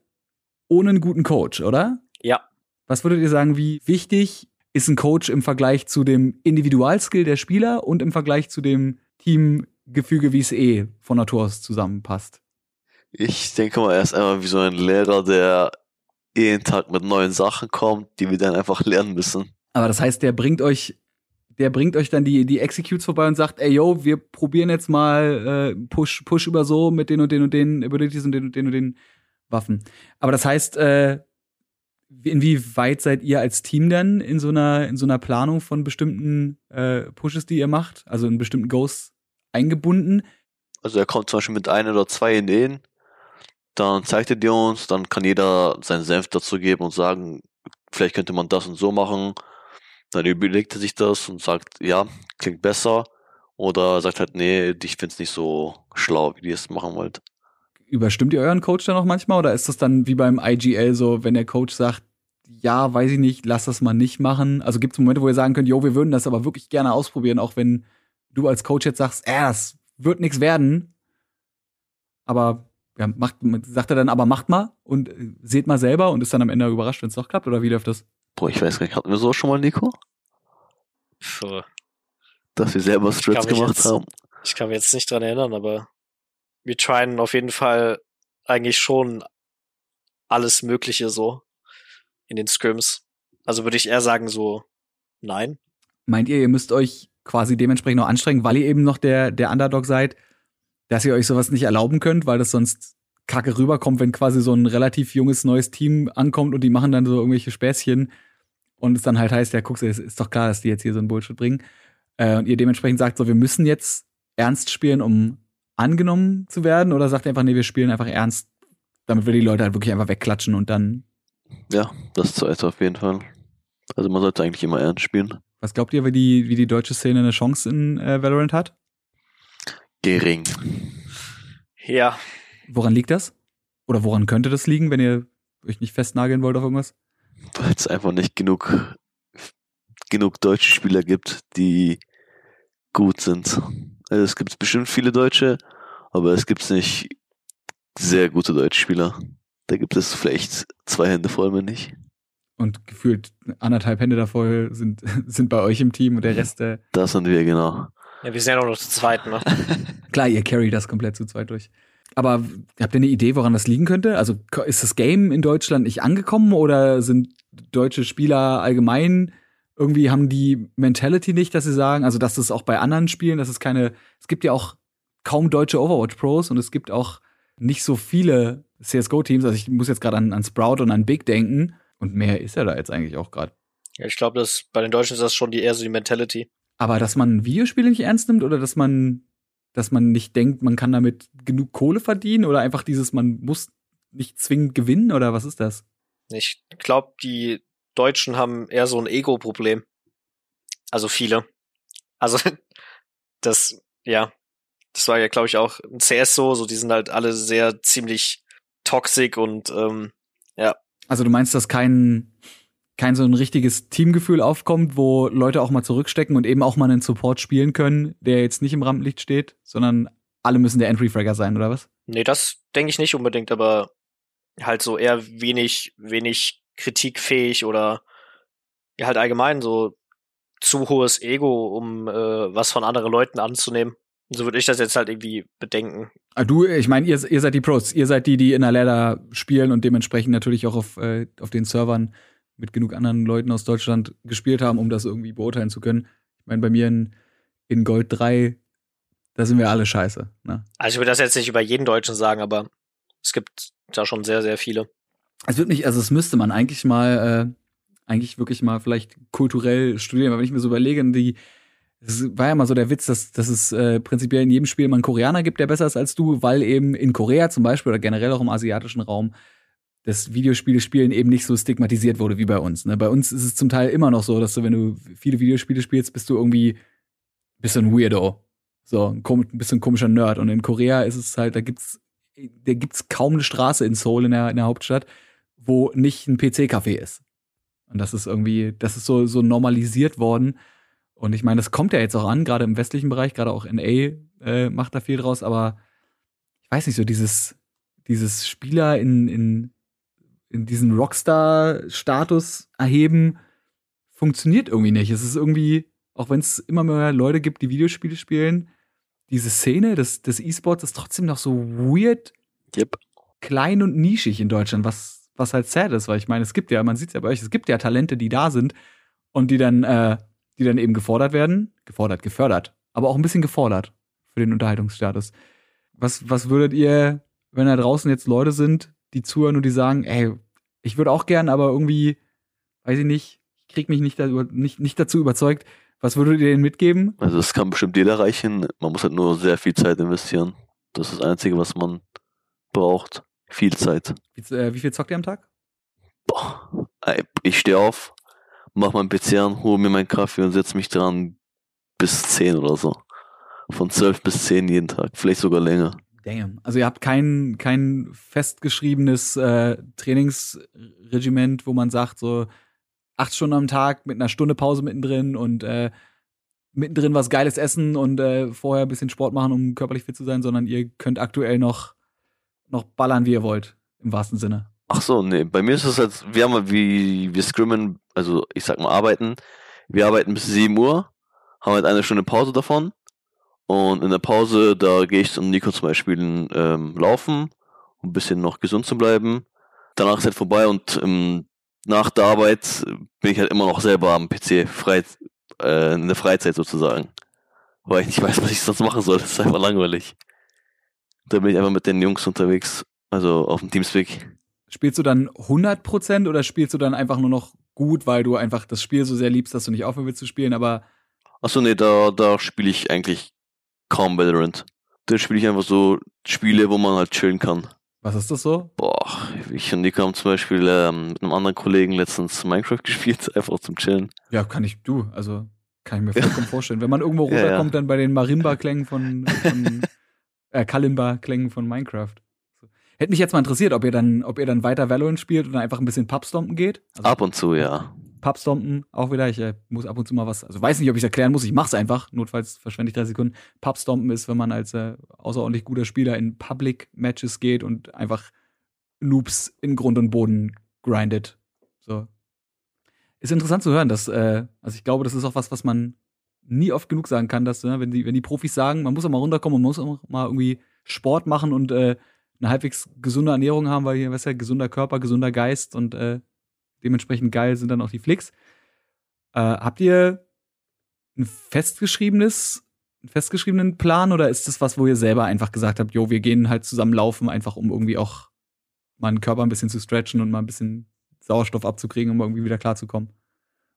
ohne einen guten Coach, oder? Ja. Was würdet ihr sagen, wie wichtig ist ein Coach im Vergleich zu dem Individualskill der Spieler und im Vergleich zu dem Teamgefüge, wie es eh von Natur aus zusammenpasst? Ich denke mal, er ist einfach wie so ein Lehrer, der jeden Tag mit neuen Sachen kommt, die wir dann einfach lernen müssen. Aber das heißt, der bringt euch, der bringt euch dann die, die Executes vorbei und sagt, ey yo, wir probieren jetzt mal äh, Push, Push über so mit den und den und den Abilities und den und den und den Waffen. Aber das heißt, äh, inwieweit seid ihr als Team denn in so einer, in so einer Planung von bestimmten äh, Pushes, die ihr macht, also in bestimmten Ghosts eingebunden? Also er kommt zum Beispiel mit ein oder zwei Ideen, dann zeigt er die uns, dann kann jeder seinen Senf dazu geben und sagen, vielleicht könnte man das und so machen. Dann überlegt er sich das und sagt, ja, klingt besser. Oder sagt halt, nee, ich find's nicht so schlau, wie ihr es machen wollt. Überstimmt ihr euren Coach dann auch manchmal oder ist das dann wie beim IGL so, wenn der Coach sagt, ja, weiß ich nicht, lass das mal nicht machen? Also gibt es Momente, wo ihr sagen könnt, jo, wir würden das aber wirklich gerne ausprobieren, auch wenn du als Coach jetzt sagst, äh, das wird nichts werden. Aber ja, macht, sagt er dann, aber macht mal und äh, seht mal selber und ist dann am Ende überrascht, wenn es doch klappt oder wie läuft das? Boah, ich weiß gar nicht, hatten wir so schon mal, Nico? Puh. Dass wir selber mich gemacht jetzt- haben. Ich kann mich jetzt nicht dran erinnern, aber wir tryen auf jeden Fall eigentlich schon alles Mögliche so in den Scrims. Also würde ich eher sagen so, nein. Meint ihr, ihr müsst euch quasi dementsprechend noch anstrengen, weil ihr eben noch der, der Underdog seid, dass ihr euch sowas nicht erlauben könnt, weil das sonst kacke rüberkommt, wenn quasi so ein relativ junges neues Team ankommt und die machen dann so irgendwelche Späßchen und es dann halt heißt, ja, guckst du, es ist doch klar, dass die jetzt hier so einen Bullshit bringen. Äh, und ihr dementsprechend sagt so, wir müssen jetzt ernst spielen, um angenommen zu werden, oder sagt ihr einfach, nee, wir spielen einfach ernst, damit wir die Leute halt wirklich einfach wegklatschen und dann, Ja, das zweite auf jeden Fall. Also man sollte eigentlich immer ernst spielen. was glaubt ihr, wie die, wie die deutsche Szene eine Chance in äh, Valorant hat? Gering. Ja, Woran liegt das? Oder woran könnte das liegen, wenn ihr euch nicht festnageln wollt auf irgendwas? Weil es einfach nicht genug, genug deutsche Spieler gibt, die gut sind. Also es gibt bestimmt viele Deutsche, aber es gibt nicht sehr gute deutsche Spieler. Da gibt es vielleicht zwei Hände voll, wenn nicht. Und gefühlt anderthalb Hände da voll sind, [LAUGHS] sind bei euch im Team und der Rest, äh, Das sind wir, genau. Ja wir sind ja noch zu zweit, ne? [LAUGHS] klar, ihr carry das komplett zu zweit durch. Aber habt ihr eine Idee, woran das liegen könnte? Also ist das Game in Deutschland nicht angekommen oder sind deutsche Spieler allgemein irgendwie haben die Mentality nicht, dass sie sagen, also dass es auch bei anderen Spielen, dass es keine, es gibt ja auch kaum deutsche Overwatch Pros und es gibt auch nicht so viele CSGO-Teams. Also ich muss jetzt gerade an, an Sprout und an Big denken und mehr ist ja da jetzt eigentlich auch gerade. Ja, ich glaube, dass bei den Deutschen ist das schon die eher so die Mentality. Aber dass man Videospiele nicht ernst nimmt oder dass man, dass man nicht denkt, man kann damit genug Kohle verdienen oder einfach dieses, man muss nicht zwingend gewinnen oder was ist das? Ich glaube, die Deutschen haben eher so ein Ego-Problem. Also viele. Also [LAUGHS] das, ja, das war ja, glaube ich, auch ein CS so, so die sind halt alle sehr ziemlich toxic und ähm, ja. Also du meinst, dass kein, kein so ein richtiges Teamgefühl aufkommt, wo Leute auch mal zurückstecken und eben auch mal einen Support spielen können, der jetzt nicht im Rampenlicht steht, sondern alle müssen der Entry-Fragger sein, oder was? Nee, das denke ich nicht unbedingt, aber halt so eher wenig, wenig kritikfähig oder ja halt allgemein so zu hohes Ego, um äh, was von anderen Leuten anzunehmen. So würde ich das jetzt halt irgendwie bedenken. Ah, du, ich meine, ihr, ihr seid die Pros, ihr seid die, die in der Ladder spielen und dementsprechend natürlich auch auf, äh, auf den Servern mit genug anderen Leuten aus Deutschland gespielt haben, um das irgendwie beurteilen zu können. Ich meine, bei mir in, in Gold 3, da sind wir alle scheiße. Ne? Also ich würde das jetzt nicht über jeden Deutschen sagen, aber es gibt da schon sehr, sehr viele. Es wird nicht, also es müsste man eigentlich mal, äh, eigentlich wirklich mal vielleicht kulturell studieren, weil wenn ich mir so überlege, die, es war ja mal so der Witz, dass, dass es äh, prinzipiell in jedem Spiel mal einen Koreaner gibt, der besser ist als du, weil eben in Korea zum Beispiel oder generell auch im asiatischen Raum das Videospiele-Spielen eben nicht so stigmatisiert wurde wie bei uns. Ne? Bei uns ist es zum Teil immer noch so, dass du, wenn du viele Videospiele spielst, bist du irgendwie ein Weirdo. So, ein, ein bisschen komischer Nerd. Und in Korea ist es halt, da gibt's, da gibt's kaum eine Straße in Seoul, in der, in der Hauptstadt, wo nicht ein PC-Café ist. Und das ist irgendwie, das ist so, so normalisiert worden. Und ich meine, das kommt ja jetzt auch an, gerade im westlichen Bereich, gerade auch NA äh, macht da viel draus, aber ich weiß nicht, so dieses, dieses Spieler in, in, in diesen Rockstar-Status erheben, funktioniert irgendwie nicht. Es ist irgendwie, auch wenn es immer mehr Leute gibt, die Videospiele spielen, diese Szene des, des E-Sports ist trotzdem noch so weird, Yep. klein und nischig in Deutschland, was, was halt sad ist, weil ich meine, es gibt ja, man sieht es ja bei euch, es gibt ja Talente, die da sind und die dann, äh, die dann eben gefordert werden, gefordert, gefördert, aber auch ein bisschen gefordert für den Unterhaltungsstatus. Was, was würdet ihr, wenn da draußen jetzt Leute sind, die zuhören und die sagen, ey, ich würde auch gern, aber irgendwie, weiß ich nicht, ich krieg mich nicht, da, nicht, nicht dazu überzeugt. Was würdet ihr denen mitgeben? Also das kann bestimmt jeder erreichen. Man muss halt nur sehr viel Zeit investieren. Das ist das Einzige, was man braucht. Viel Zeit. Wie, äh, wie viel zockt ihr am Tag? Boah. Ich stehe auf, mach meinen PC an, hole mir meinen Kaffee und setze mich dran bis 10 oder so. Von 12 bis 10 jeden Tag. Vielleicht sogar länger. Damn. Also ihr habt kein, kein festgeschriebenes äh, Trainingsregiment, wo man sagt, so acht Stunden am Tag mit einer Stunde Pause mittendrin und äh, mittendrin was Geiles essen und äh, vorher ein bisschen Sport machen, um körperlich fit zu sein, sondern ihr könnt aktuell noch, noch ballern, wie ihr wollt, im wahrsten Sinne. Ach so, nee. Bei mir ist es halt, wir haben wie, wir scrimmen, also ich sag mal arbeiten. Wir arbeiten bis 7 Uhr, haben halt eine Stunde Pause davon. Und in der Pause, da gehe ich und Nico zum Beispiel ähm, laufen, um ein bisschen noch gesund zu bleiben. Danach ist halt vorbei und ähm, nach der Arbeit bin ich halt immer noch selber am PC, frei, äh, in der Freizeit sozusagen. Weil ich nicht weiß, [LAUGHS] was ich sonst machen soll. Das ist einfach langweilig. Da bin ich einfach mit den Jungs unterwegs, also auf dem Teamspeak. Spielst du dann 100% oder spielst du dann einfach nur noch gut, weil du einfach das Spiel so sehr liebst, dass du nicht aufhören willst zu spielen, aber Achso, nee, da, da spiele ich eigentlich kaum Valorant. Da spiele ich einfach so Spiele, wo man halt chillen kann. was ist das so? Boah, ich und Nico haben zum Beispiel ähm, mit einem anderen Kollegen letztens Minecraft [LAUGHS] gespielt, einfach zum Chillen. Ja, kann ich, du, also kann ich mir [LAUGHS] vollkommen vorstellen. Wenn man irgendwo Ja, ja. runterkommt, dann bei den Marimba-Klängen von, von [LAUGHS] äh, Kalimba-Klängen von Minecraft. Hätte mich jetzt mal interessiert, ob ihr dann, ob ihr dann weiter Valorant spielt oder einfach ein bisschen Pubstompen geht. Also Ab und zu, ja. Pubstompen auch wieder. Ich äh, muss ab und zu mal was, also weiß nicht, ob ich es erklären muss. Ich mach's einfach. Notfalls verschwende ich drei Sekunden. Pubstompen ist, wenn man als äh, außerordentlich guter Spieler in Public Matches geht und einfach Noobs in Grund und Boden grindet. So. Ist interessant zu hören, dass, äh, also ich glaube, das ist auch was, was man nie oft genug sagen kann, dass, ne, wenn die, wenn die Profis sagen, man muss auch mal runterkommen, man muss auch mal irgendwie Sport machen und äh, eine halbwegs gesunde Ernährung haben, weil hier, weißt du, gesunder Körper, gesunder Geist und äh, dementsprechend geil sind dann auch die Flicks. Äh, habt ihr ein festgeschriebenes, einen festgeschriebenen Plan oder ist das was, wo ihr selber einfach gesagt habt, jo, wir gehen halt zusammen laufen, einfach um irgendwie auch meinen Körper ein bisschen zu stretchen und mal ein bisschen Sauerstoff abzukriegen, um irgendwie wieder klarzukommen?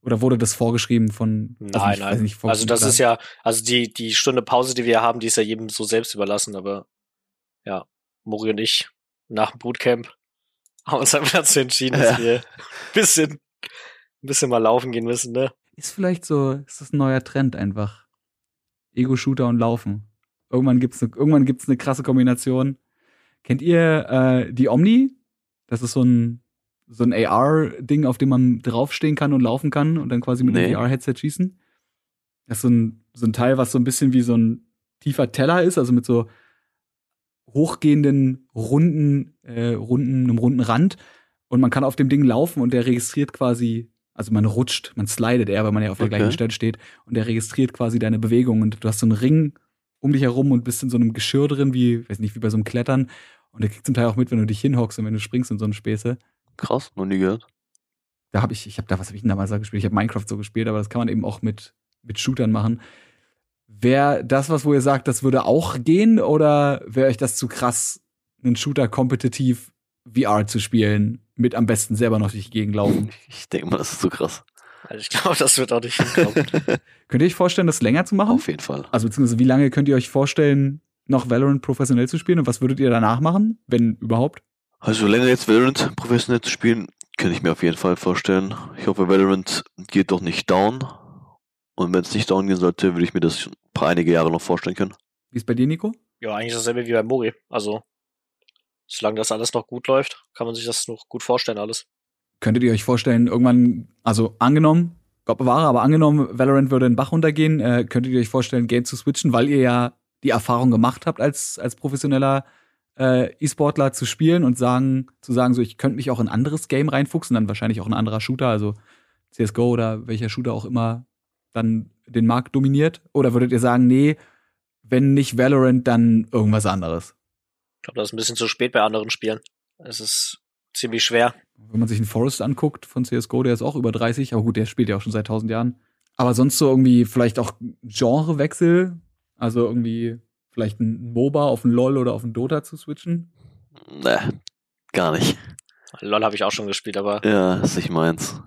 Oder wurde das vorgeschrieben von Nein, also ich weiß nein. nicht, also das ist ja, also die, die Stunde Pause, die wir haben, die ist ja jedem so selbst überlassen, aber ja, Mori und ich nach dem Bootcamp haben uns einfach dazu entschieden, dass Ja. wir ein bisschen, ein bisschen mal laufen gehen müssen, ne? Ist vielleicht so, ist das ein neuer Trend einfach. Ego-Shooter und Laufen. Irgendwann gibt's ne, irgendwann gibt's eine krasse Kombination. Kennt ihr äh, die Omni? Das ist so ein, so ein AR-Ding, auf dem man draufstehen kann und laufen kann und dann quasi mit Nee. dem VR-Headset schießen. Das ist so ein, so ein Teil, was so ein bisschen wie so ein tiefer Teller ist, also mit so hochgehenden, runden, äh, runden, einem runden Rand. Und man kann auf dem Ding laufen und der registriert quasi, also man rutscht, man slidet eher, weil man ja auf der Okay. gleichen Stelle steht. Und der registriert quasi deine Bewegung. Und du hast so einen Ring um dich herum und bist in so einem Geschirr drin, wie, weiß nicht, wie bei so einem Klettern. Und der kriegt zum Teil auch mit, wenn du dich hinhockst und wenn du springst in so eine Späße. Krass, noch nie gehört. Da habe ich, ich habe da, was habe ich denn damals da gespielt? Ich habe Minecraft so gespielt, aber das kann man eben auch mit, mit Shootern machen. Wäre das was, wo ihr sagt, das würde auch gehen oder wäre euch das zu krass, einen Shooter kompetitiv VR zu spielen, mit am besten selber noch durch die Gegend laufen? [LAUGHS] Ich denke mal, das ist so krass. Also ich glaube, das wird auch nicht hinkommen. [LAUGHS] Könnt ihr euch vorstellen, das länger zu machen? Auf jeden Fall. Also beziehungsweise wie lange könnt ihr euch vorstellen, noch Valorant professionell zu spielen und was würdet ihr danach machen, wenn überhaupt? Also länger jetzt Valorant professionell zu spielen, könnte ich mir auf jeden Fall vorstellen. Ich hoffe, Valorant geht doch nicht down. Und wenn es nicht down gehen sollte, würde ich mir das ein paar einige Jahre noch vorstellen können. Wie ist bei dir, Nico? ja, eigentlich dasselbe wie bei Mori. Also, solange das alles noch gut läuft, kann man sich das noch gut vorstellen, alles. Könntet ihr euch vorstellen, irgendwann, also angenommen, Gott bewahre, aber angenommen, Valorant würde den Bach runtergehen, äh, könntet ihr euch vorstellen, Game zu switchen, weil ihr ja die Erfahrung gemacht habt, als, als professioneller äh, E-Sportler zu spielen und sagen, zu sagen, so, ich könnte mich auch in ein anderes Game reinfuchsen, dann wahrscheinlich auch ein anderer Shooter, also CSGO oder welcher Shooter auch immer dann den Markt dominiert? Oder würdet ihr sagen, nee, wenn nicht Valorant, dann irgendwas anderes? Ich glaube, das ist ein bisschen zu spät bei anderen Spielen. Es ist ziemlich schwer. Wenn man sich einen Forest anguckt von CSGO, der ist auch über 30, aber gut, der spielt ja auch schon seit 1000 Jahren. Aber sonst so irgendwie vielleicht auch Genrewechsel, also irgendwie vielleicht ein MOBA auf ein LoL oder auf ein Dota zu switchen. Ne, gar nicht. LOL habe ich auch schon gespielt, aber Ja, ist nicht meins.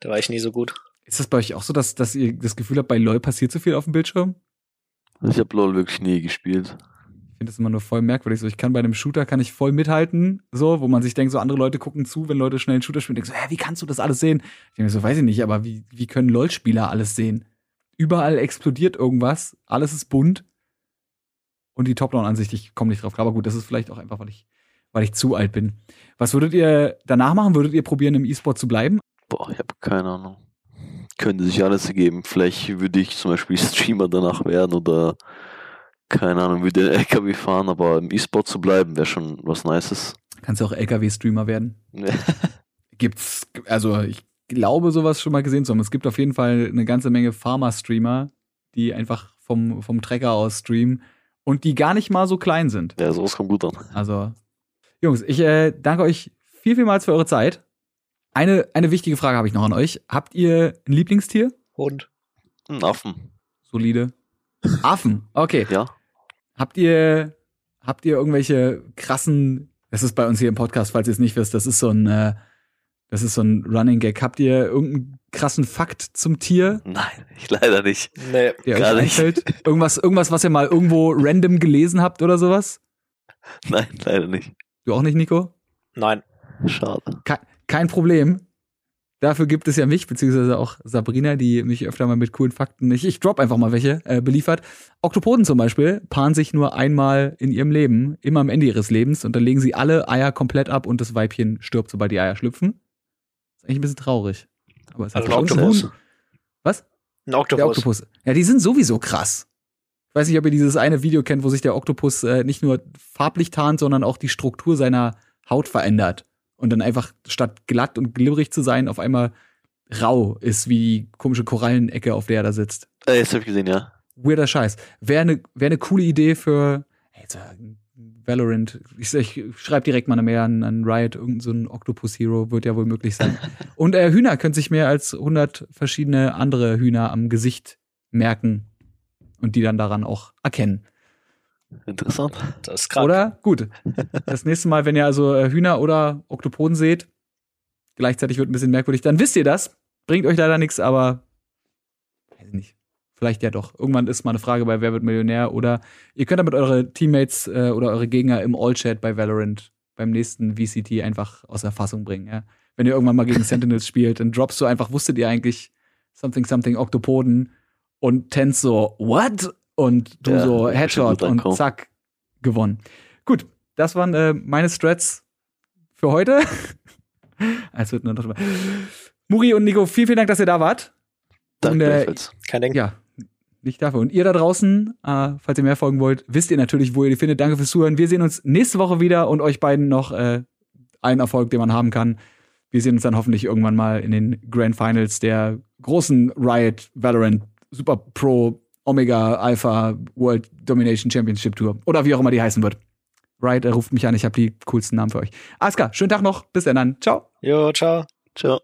da war ich nie so gut. Ist das bei euch auch so, dass, dass ihr das Gefühl habt, bei LoL passiert so viel auf dem Bildschirm? Ich habe LoL wirklich nie gespielt. Ich finde das immer nur voll merkwürdig. So, ich kann bei einem Shooter kann ich voll mithalten, so, wo man sich denkt, so andere Leute gucken zu, wenn Leute schnell einen Shooter spielen, denken so, hä, wie kannst du das alles sehen? Ich denke mir so, weiß ich nicht, aber wie, wie können LoL-Spieler alles sehen? Überall explodiert irgendwas, alles ist bunt und die Top-Down-Ansicht, ich komme nicht drauf. Aber gut, das ist vielleicht auch einfach, weil ich, weil ich zu alt bin. Was würdet ihr danach machen? Würdet ihr probieren, im E-Sport zu bleiben? Boah, ich habe keine Ahnung. Könnte sich alles ergeben. Vielleicht würde ich zum Beispiel [LAUGHS] Streamer danach werden oder keine Ahnung, würde den LKW fahren, aber im E-Sport zu bleiben wäre schon was Nices. Kannst du auch LKW-Streamer werden? [LAUGHS] Gibt's, also ich glaube, sowas schon mal gesehen zu haben. Es gibt auf jeden Fall eine ganze Menge Pharma-Streamer, die einfach vom, vom Trecker aus streamen und die gar nicht mal so klein sind. ja, sowas kommt gut an. Also, Jungs, ich äh, danke euch viel, vielmals für eure Zeit. Eine, eine wichtige Frage habe ich noch an euch. Habt ihr ein Lieblingstier? Hund. Ein Affen. Solide. Affen. Okay. Ja. Habt ihr, habt ihr irgendwelche krassen, das ist bei uns hier im Podcast, falls ihr es nicht wisst, das ist so ein, äh, das ist so ein Running Gag. Habt ihr irgendeinen krassen Fakt zum Tier, Nein, ich leider nicht. Nee. der Gar nicht. einfällt? Irgendwas, irgendwas, was ihr mal irgendwo random gelesen habt oder sowas? Nein, leider nicht. Du auch nicht, Nico? Nein. Schade. Ke kein Problem. Dafür gibt es ja mich, beziehungsweise auch Sabrina, die mich öfter mal mit coolen Fakten, ich, ich drop einfach mal welche, äh, beliefert. Oktopoden zum Beispiel paaren sich nur einmal in ihrem Leben, immer am Ende ihres Lebens, und dann legen sie alle Eier komplett ab und das Weibchen stirbt, sobald die Eier schlüpfen. Ist eigentlich ein bisschen traurig. Aber es Also hat ein Oktopus. Was? Ein Der Oktopus. Oktopus. Ja, die sind sowieso krass. Ich weiß nicht, ob ihr dieses eine Video kennt, wo sich der Oktopus äh, nicht nur farblich tarnt, sondern auch die Struktur seiner Haut verändert. Und dann einfach statt glatt und glibberig zu sein, auf einmal rau ist, wie die komische Korallenecke, auf der er da sitzt. Äh, jetzt habe ich gesehen, ja. Weirder Scheiß. Wäre eine wär ne coole Idee für so, Valorant. Ich, ich schreibe direkt mal eine Mail an, an Riot, irgendein so ein Octopus-Hero wird ja wohl möglich sein. [LAUGHS] Und äh, Hühner können sich mehr als 100 verschiedene andere Hühner am Gesicht merken und die dann daran auch erkennen. Interessant. Das ist krank. Oder? Gut. Das nächste Mal, wenn ihr also äh, Hühner oder Oktopoden seht, gleichzeitig wird ein bisschen merkwürdig, dann wisst ihr das. Bringt euch leider nichts, aber weiß nicht. Vielleicht ja doch. Irgendwann ist mal eine Frage bei Wer wird Millionär oder ihr könnt damit eure Teammates äh, oder eure Gegner im All-Chat bei Valorant beim nächsten VCT einfach aus der Fassung bringen. Ja? Wenn ihr irgendwann mal gegen [LAUGHS] Sentinels spielt, dann droppst du einfach, wusstet ihr eigentlich something something Oktopoden und Tens so, what? Und du Ja, so Headshot und zack, gewonnen. Gut, das waren äh, meine Strats für heute. [LAUGHS] Es wird nur noch mal. Muri und Nico, vielen, vielen Dank, dass ihr da wart. Danke äh. Kein Ding. Ja, nicht dafür. Und ihr da draußen, äh, falls ihr mehr folgen wollt, wisst ihr natürlich, wo ihr die findet. Danke fürs Zuhören. Wir sehen uns nächste Woche wieder und euch beiden noch äh, einen Erfolg, den man haben kann. Wir sehen uns dann hoffentlich irgendwann mal in den Grand Finals der großen Riot Valorant Super Pro Omega Alpha World Domination Championship Tour. Oder wie auch immer die heißen wird. Riot, er ruft mich an, ich habe die coolsten Namen für euch. Alles klar, schönen Tag noch. Bis dann. Ciao. Jo, ciao. Ciao.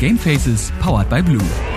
Game Faces powered by Blue.